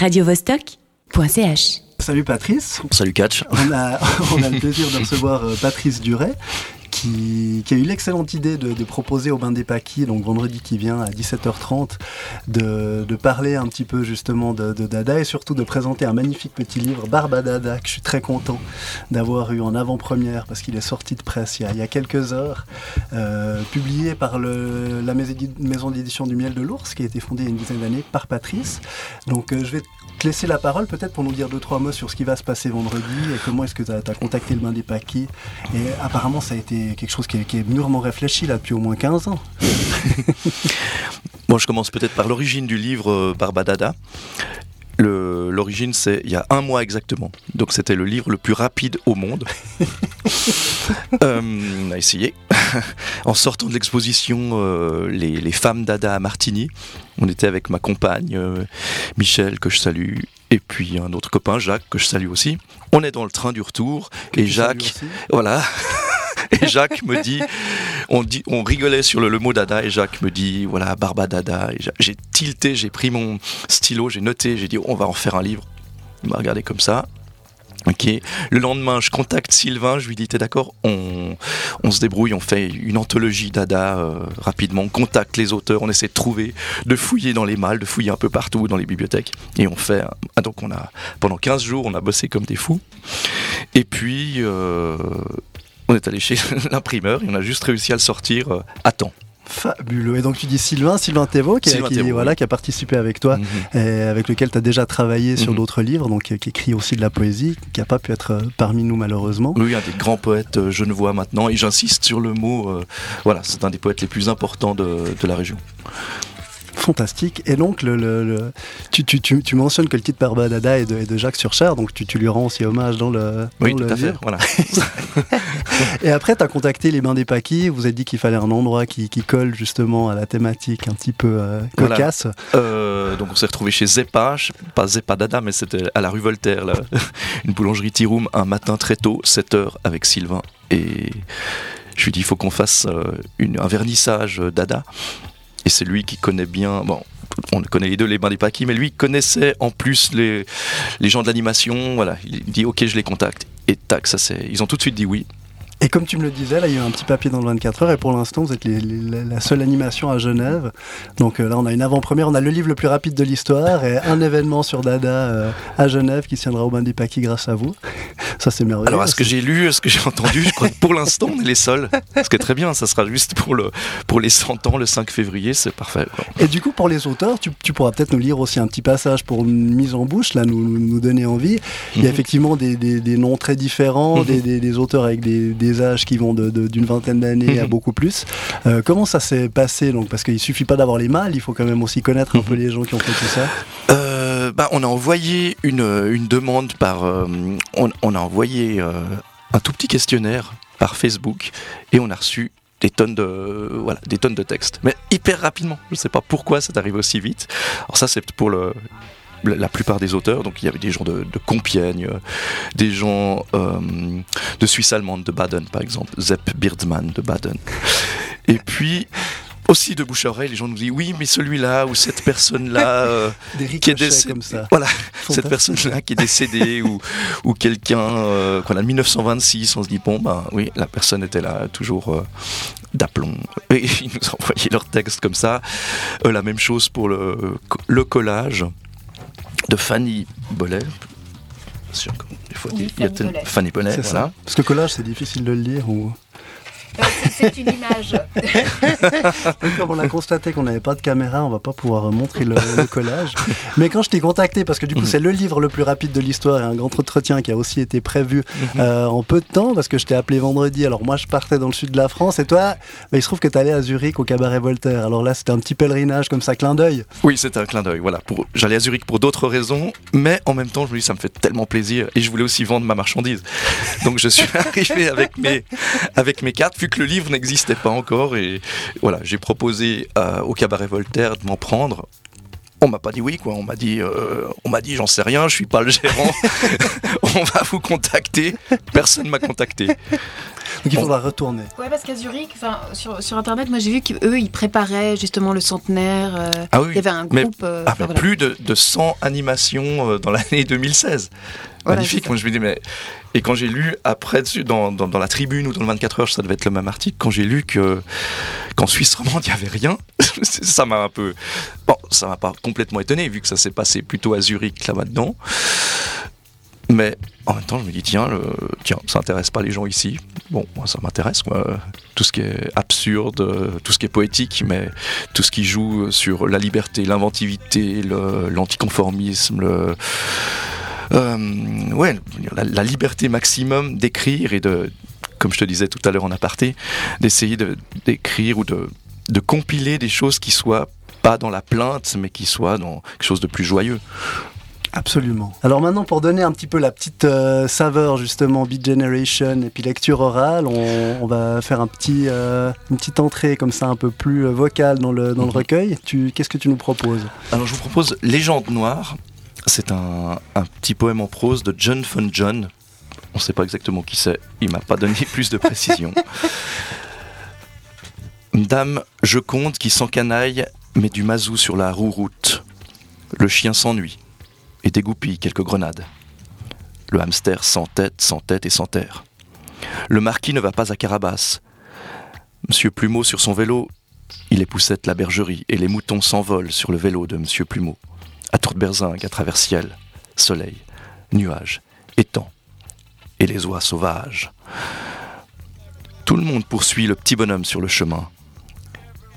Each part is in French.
radiovostok.ch. Salut Patrice. Salut Catch. On a, on a le plaisir de recevoir euh, Patrice Duret. Qui, a eu l'excellente idée de, proposer au Bain des Paquis, donc vendredi qui vient à 17h30, de, parler un petit peu justement de, Dada et surtout de présenter un magnifique petit livre, Barba Dada, que je suis très content d'avoir eu en avant-première parce qu'il est sorti de presse il y a, quelques heures, euh, publié par la maison d'édition du Miel de l'Ours, qui a été fondée il y a une dizaine d'années par Patrice. Donc euh, je vais te laisser la parole peut-être pour nous dire deux, trois mots sur ce qui va se passer vendredi et comment est-ce que tu as, contacté le Bain des Paquis. Et apparemment, ça a été quelque chose qui est, qui est, mûrement réfléchi là depuis au moins 15 ans. bon, je commence peut-être par l'origine du livre euh, Barbadada. L'origine, c'est il y a un mois exactement. Donc c'était le livre le plus rapide au monde. euh, on a essayé. en sortant de l'exposition euh, les, les, femmes d'Ada à Martigny, on était avec ma compagne euh, Michel, que je salue, et puis un autre copain, Jacques, que je salue aussi. On est dans le train du retour, que et Jacques, voilà. Et Jacques me dit, on, rigolait sur le, mot dada, et Jacques me dit, voilà, barba dada. J'ai tilté, j'ai pris mon stylo, j'ai noté, j'ai dit, on va en faire un livre. Il m'a regardé comme ça. Le lendemain, je contacte Sylvain, je lui dis, t'es d'accord on, se débrouille, on fait une anthologie dada euh, rapidement, on contacte les auteurs, on essaie de trouver, de fouiller dans les malles, de fouiller un peu partout dans les bibliothèques. Et on fait. Ah, donc pendant 15 jours, on a bossé comme des fous. Et puis. Euh, on est allé chez l'imprimeur et on a juste réussi à le sortir euh, à temps. Fabuleux. Et donc tu dis Sylvain, Sylvain Thévaux, qui, Sylvain qui, Thévaux, voilà, oui. qui a participé avec toi, mm -hmm. et avec lequel tu as déjà travaillé sur mm -hmm. d'autres livres, donc qui écrit aussi de la poésie, qui n'a pas pu être parmi nous malheureusement. Oui, un des grands poètes euh, genevois maintenant, et j'insiste sur le mot, euh, voilà, c'est un des poètes les plus importants de, de la région. Fantastique. Et donc, le, le, le tu, tu, tu, tu, mentionnes que le titre Barbadada est de, est de Jacques Surcher, donc tu, lui rends aussi hommage dans le. Oui, dans tout le à fait. Voilà. et après, tu as contacté les Bains des Paquis, vous avez dit qu'il fallait un endroit qui, qui, colle justement à la thématique un petit peu euh, cocasse. Voilà. Euh, donc, on s'est retrouvé chez Zeppa, pas Zeppa Dada, mais c'était à la rue Voltaire, là, une boulangerie Tiroum, un matin très tôt, 7h, avec Sylvain. Et je lui dis, il faut qu'on fasse euh, une, un vernissage Dada. Et c'est lui qui connaît bien. Bon, on connaît les deux les bains des paquis, mais lui connaissait en plus les, les gens de l'animation. Voilà, il dit ok, je les contacte. Et tac, ça c'est. Ils ont tout de suite dit oui. Et comme tu me le disais, là, il y a eu un petit papier dans le 24 heures, et pour l'instant, vous êtes les, les, la seule animation à Genève. Donc euh, là, on a une avant-première, on a le livre le plus rapide de l'histoire, et un événement sur Dada euh, à Genève qui tiendra au Bain des Paquis grâce à vous. Ça, c'est merveilleux. Alors, à ce que j'ai lu, à ce que j'ai entendu, je crois que pour l'instant, on est les seuls. Ce qui est très bien, ça sera juste pour, le, pour les 100 ans, le 5 février, c'est parfait. Quoi. Et du coup, pour les auteurs, tu, tu pourras peut-être nous lire aussi un petit passage pour une mise en bouche, là, nous, nous donner envie. Il y a -hmm. effectivement des, des, des, noms très différents, mm -hmm. des, des, auteurs avec des, âges qui vont de d'une vingtaine d'années Mhm. à beaucoup plus. Euh, comment ça s'est passé donc? Parce qu'il suffit pas d'avoir les mâles, il faut quand même aussi connaître un peu les gens qui ont fait tout ça. Euh, bah, on a envoyé une, une demande par. Euh, on, on, a envoyé euh, un tout petit questionnaire par Facebook et on a reçu des tonnes de voilà des tonnes de textes mais hyper rapidement je sais pas pourquoi c'est arrivé aussi vite alors ça c'est pour le la plupart des auteurs, donc il y avait des gens de, de Compiègne, des gens euh, de Suisse allemande, de Baden par exemple, Zepp Birdman de Baden. Et puis aussi de bouche à oreille, les gens nous disent oui, mais celui-là ou cette personne-là euh, qui est décédée, comme ça. Voilà, cette personne-là qui est décédée ou, ou quelqu'un euh, qu'on a 1926, on se dit bon ben oui, la personne était là toujours euh, d'aplomb. Et ils nous envoyaient leur texte comme ça. la même chose pour le, le collage de Fanny Boller. Sûr, il faut dire, il y a Fanny Boller, voilà. Ça. Parce que collage, c'est difficile de le lire ou. C'est une image. Comme on a constaté qu'on n'avait pas de caméra, on va pas pouvoir montrer le, le collage. Mais quand je t'ai contacté, parce que du coup c'est le livre le plus rapide de l'histoire et un grand entretien qui a aussi été prévu euh, en peu de temps, parce que je t'ai appelé vendredi. Alors moi je partais dans le sud de la France et toi, bah, il se trouve que tu allais à Zurich au cabaret Voltaire. Alors là c'était un petit pèlerinage comme ça, clin d'œil. Oui, c'était un clin d'œil. Voilà, pour... j'allais à Zurich pour d'autres raisons, mais en même temps je me dis ça me fait tellement plaisir et je voulais aussi vendre ma marchandise. Donc je suis arrivé avec mes avec mes cartes vu que le livre n'existait pas encore et voilà j'ai proposé euh, au cabaret Voltaire de m'en prendre. On m'a pas dit oui quoi. On m'a dit euh, on m'a dit j'en sais rien je suis pas le gérant. On va vous contacter. Personne m'a contacté Donc il faudra retourner. Ouais, parce qu'à Zurich, enfin, sur, sur internet, moi j'ai vu qu'eux ils préparaient justement le centenaire. euh, Ah oui, Il y avait un mais- groupe. euh, Ah, enfin, mais voilà. plus de, de 100 animations euh, dans l'année 2016. Voilà, Magnifique. Moi, je me dis, mais. Et quand j'ai lu après dessus, dans, dans, dans la tribune ou dans le 24 heures, ça devait être le même article, quand j'ai lu que qu'en Suisse romande, il n'y avait rien, ça m'a un peu. Bon, ça m'a pas complètement étonné, vu que ça s'est passé plutôt à Zurich là maintenant. Mais en même temps, je me dis, tiens, le, tiens ça intéresse pas les gens ici. Bon, moi, ça m'intéresse. Tout ce qui est absurde, tout ce qui est poétique, mais tout ce qui joue sur la liberté, l'inventivité, l'anticonformisme, euh, ouais, la, liberté maximum d'écrire et de, comme je te disais tout à l'heure en aparté, d'essayer de- d'écrire ou de, de compiler des choses qui soient pas dans la plainte, mais qui soient dans quelque chose de plus joyeux. Absolument. Alors maintenant, pour donner un petit peu la petite euh, saveur justement Beat Generation et puis lecture orale, on, on va faire un petit, euh, une petite entrée comme ça un peu plus euh, vocale dans le, dans le Mhm. recueil. Qu'est-ce que tu nous proposes? Alors je vous propose Légende noire. C'est un, un petit poème en prose de John Fun John. On ne sait pas exactement qui c'est. Il m'a pas donné plus de précision. Dame Joconde qui s'encanaille met du mazou sur la roue-route. Le chien s'ennuie et dégoupille quelques grenades. Le hamster sans tête, sans tête et sans terre. Le marquis ne va pas à Carabas. Monsieur Plumeau sur son vélo, il époussette la bergerie et les moutons s'envolent sur le vélo de Monsieur Plumeau. À tour de berzingue, à travers ciel, soleil, nuages, étang et les oies sauvages. Tout le monde poursuit le petit bonhomme sur le chemin.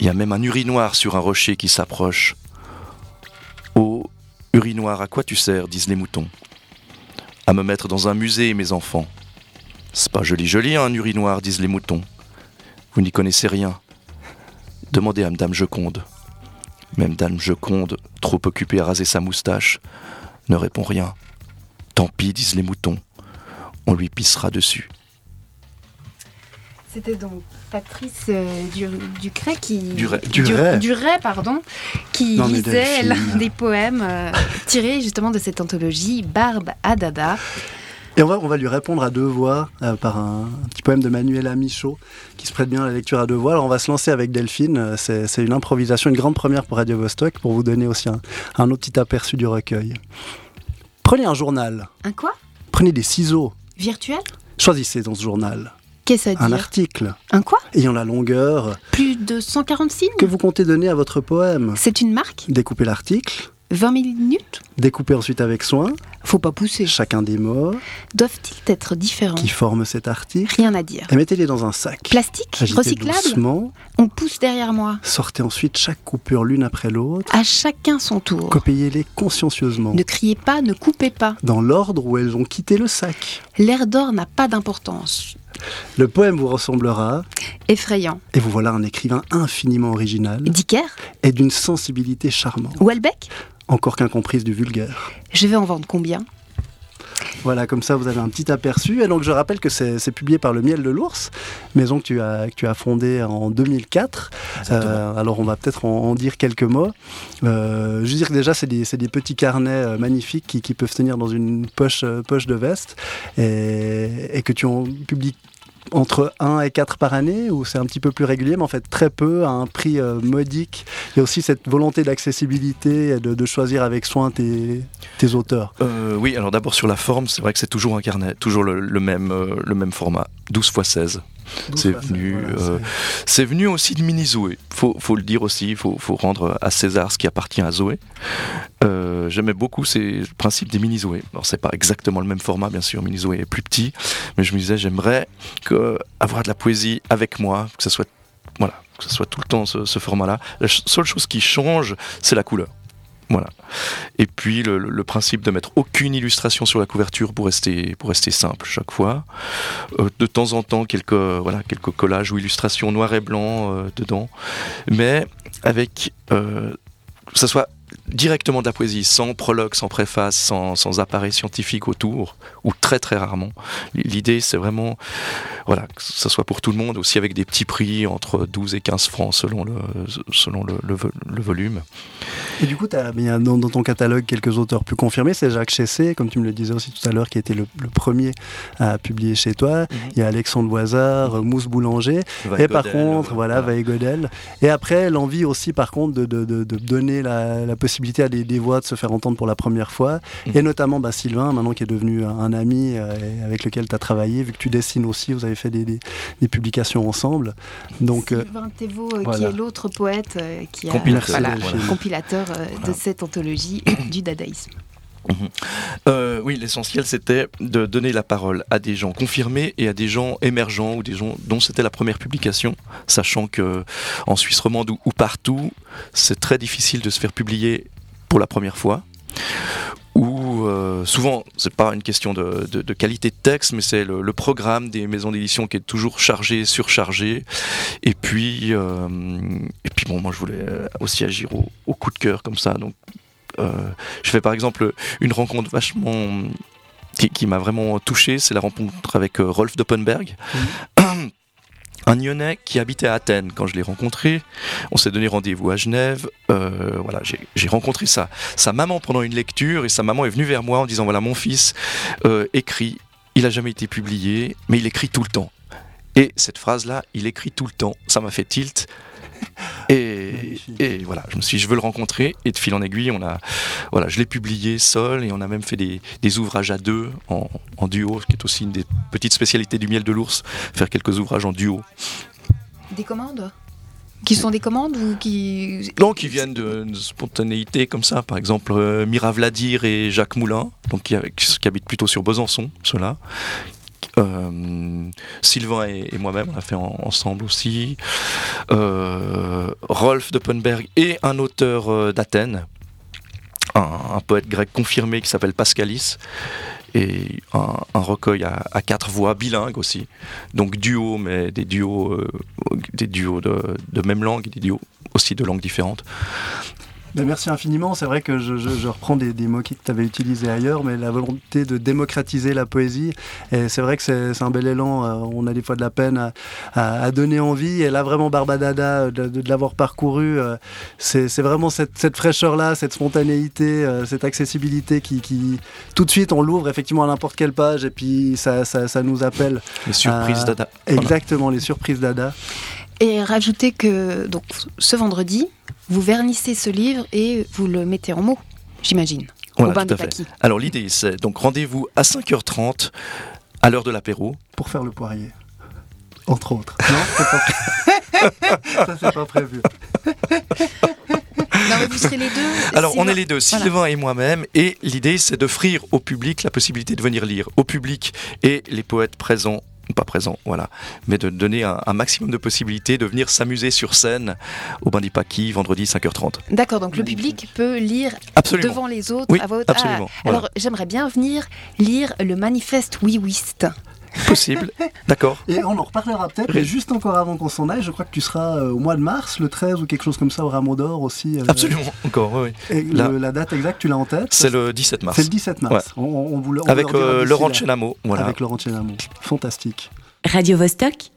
Il y a même un urinoir sur un rocher qui s'approche. Ô urinoir, à quoi tu sers disent les moutons. À me mettre dans un musée, mes enfants. C'est pas joli joli un urinoir, disent les moutons. Vous n'y connaissez rien. Demandez à Madame Joconde. Même Dame Joconde, trop occupée à raser sa moustache, ne répond rien. Tant pis, disent les moutons. On lui pissera dessus. C'était donc Patrice euh, Du- Ducret qui. Duret. Duret. Duret, pardon, qui Non, lisait l'un des poèmes euh, tirés justement de cette anthologie Barbe à Dada. Et on va, on va lui répondre à deux voix euh, par un, un petit poème de Manuela Michaud qui se prête bien à la lecture à deux voix. Alors on va se lancer avec Delphine. C'est c'est une improvisation, une grande première pour Radio Vostok pour vous donner aussi un, un autre petit aperçu du recueil. Prenez un journal, Un quoi? Prenez des ciseaux, Virtuel? Choisissez dans ce journal Qu'est-ce à un dire article Un quoi ayant la longueur Plus de 140 signes que vous comptez donner à votre poème. C'est une marque Découpez l'article, 20 minutes découpez ensuite avec soin Faut pas pousser. chacun des mots Doivent-ils être différents qui forment cet article Rien à dire. et mettez-les dans un sac. Plastique Agitez Recyclable doucement, On pousse derrière moi. sortez ensuite chaque coupure l'une après l'autre, À chacun son tour. copiez-les consciencieusement. Ne criez pas, ne coupez pas. dans l'ordre où elles ont quitté le sac. L'air d'or n'a pas d'importance. Le poème vous ressemblera, Effrayant. et vous voilà un écrivain infiniment original Dicker et d'une sensibilité charmante, Welbeck encore qu'incomprise du vulgaire. Je vais en vendre combien? Voilà, comme ça vous avez un petit aperçu. Et donc je rappelle que c'est c'est publié par le Miel de l'Ours, maison que tu as, que tu as fondée en 2004. Euh, alors on va peut-être en, en dire quelques mots. Euh, je veux dire que déjà c'est des, c'est des petits carnets euh, magnifiques qui, qui peuvent tenir dans une poche, poche de veste et, et que tu en publies entre 1 et 4 par année ou c'est un petit peu plus régulier mais en fait très peu à un prix euh, modique. Il y a aussi cette volonté d'accessibilité et de, de choisir avec soin tes, auteurs. Euh, oui, alors d'abord sur la forme, c'est vrai que c'est toujours un carnet, toujours le, le même, euh, le même format, 12 x 16. C'est venu, euh, C'est venu aussi de Mini Zoé, faut, faut le dire aussi, il faut, faut rendre à César ce qui appartient à Zoé. Euh, J'aimais beaucoup ces le principe des Mini Zoé. Alors c'est pas exactement le même format, bien sûr, Mini Zoé est plus petit, mais je me disais j'aimerais que avoir de la poésie avec moi, que ce soit, voilà, que ce soit tout le temps ce, ce format-là. La seule chose qui change, c'est la couleur. Voilà. Et puis le, le- principe de mettre aucune illustration sur la couverture pour rester, pour rester simple chaque fois. Euh, de temps en temps, quelques, voilà, quelques collages ou illustrations noir et blanc euh, dedans. Mais avec euh, que ce soit directement de la poésie, sans prologue, sans préface, sans, sans appareil scientifique autour, ou très très rarement. L'idée, c'est vraiment voilà, que ce soit pour tout le monde, aussi avec des petits prix entre 12 et 15 francs selon le, selon le, le, volume. Et du coup, tu as bien dans, ton catalogue quelques auteurs plus confirmés. C'est Jacques Chessé, comme tu me le disais aussi tout à l'heure, qui était le, premier à publier chez toi. Mhm. Il y a Alexandre Loisard, Mousse Boulanger. et par contre, voilà, voilà. Godel. Et après, l'envie aussi, par contre, de, de, de donner la, la, possibilité à des, des, voix de se faire entendre pour la première fois. Mhm. Et notamment bah, Sylvain, maintenant qui est devenu un, ami euh, avec lequel tu as travaillé, vu que tu dessines aussi, vous avez fait des, des, publications ensemble. Donc, euh, Sylvain Thévaux, euh, qui est l'autre poète qui a compilateur, de cette anthologie du dadaïsme. Mhm. Euh, oui, l'essentiel c'était de donner la parole à des gens confirmés et à des gens émergents ou des gens dont c'était la première publication, sachant que en Suisse romande ou, partout, c'est très difficile de se faire publier pour la première fois. Ou euh, souvent, c'est pas une question de, qualité de texte, mais c'est le, programme des maisons d'édition qui est toujours chargé, surchargé. Et puis, euh, et puis bon, moi je voulais aussi agir au, au coup de cœur comme ça, je fais par exemple une rencontre vachement qui, m'a vraiment touché, c'est la rencontre avec euh, Rolf Doppenberg. un Lyonnais qui habitait à Athènes quand je l'ai rencontré. On s'est donné rendez-vous à Genève. Euh, voilà, j'ai rencontré sa, sa maman pendant une lecture et sa maman est venue vers moi en disant voilà mon fils écrit. Il a jamais été publié, mais il écrit tout le temps. Et cette phrase-là, il écrit tout le temps. Ça m'a fait tilt. Et, voilà, je me suis dit, je veux le rencontrer. Et de fil en aiguille, on a, voilà, je l'ai publié seul et on a même fait des, ouvrages à deux en, duo, ce qui est aussi une des petites spécialités du miel de l'ours, faire quelques ouvrages en duo. Des commandes? Qui sont des commandes ou qui... Non, qui viennent de, spontanéité comme ça. Par exemple, euh, Mira Vladir et Jacques Moulin, donc qui, qui habitent plutôt sur Besançon, ceux-là, euh, Sylvain et, moi-même, on a fait ensemble aussi. Euh, Rolf de Punberg et un auteur euh, d'Athènes, un, poète grec confirmé qui s'appelle Pascalis et un, recueil à, quatre voix bilingues aussi. Donc duo, mais des duos, des duos de, de, même langue des duos aussi de langues différentes. Ben, merci infiniment. C'est vrai que je, reprends des, mots que tu avais utilisés ailleurs, mais la volonté de démocratiser la poésie, et c'est vrai que c'est un bel élan. Euh, on a des fois de la peine à, donner envie, et là vraiment Barbadada, de, de, l'avoir parcouru, euh, c'est vraiment cette, fraîcheur-là, cette spontanéité, euh, cette accessibilité qui, tout de suite, on l'ouvre effectivement à n'importe quelle page, et puis ça, ça, nous appelle. Les surprises Dada. Exactement, les surprises Dada. Et rajouter que donc ce vendredi, vous vernissez ce livre et vous le mettez en mots, j'imagine. au bain tout à fait. Alors l'idée, c'est donc rendez-vous à 5h30 à l'heure de l'apéro. Pour faire le poirier. Entre autres. Non, c'est pas Ça, c'est pas prévu. Non, mais vous serez les deux. Alors, on est les deux, Sylvain et moi-même, et l'idée, c'est d'offrir au public la possibilité de venir lire. Au public et les poètes présents pas présent, voilà, mais de donner un, maximum de possibilités de venir s'amuser sur scène au Bandipaki vendredi 5h30. D'accord, donc le public peut lire devant les autres à votre absolument, Alors j'aimerais bien venir lire le manifeste Oui Wist. Possible, d'accord. Et on en reparlera peut-être, mais juste encore avant qu'on s'en aille, je crois que tu seras euh, au mois de mars, le 13 ou quelque chose comme ça, au Rameau d'Or aussi. Euh, Absolument, encore, oui. Et la... date exacte, tu l'as en tête C'est le 17 mars. C'est le 17 mars. On, Avec euh, Laurent Chenamo. Voilà. Avec Laurent Chenamo. Fantastique. Radio -Vostok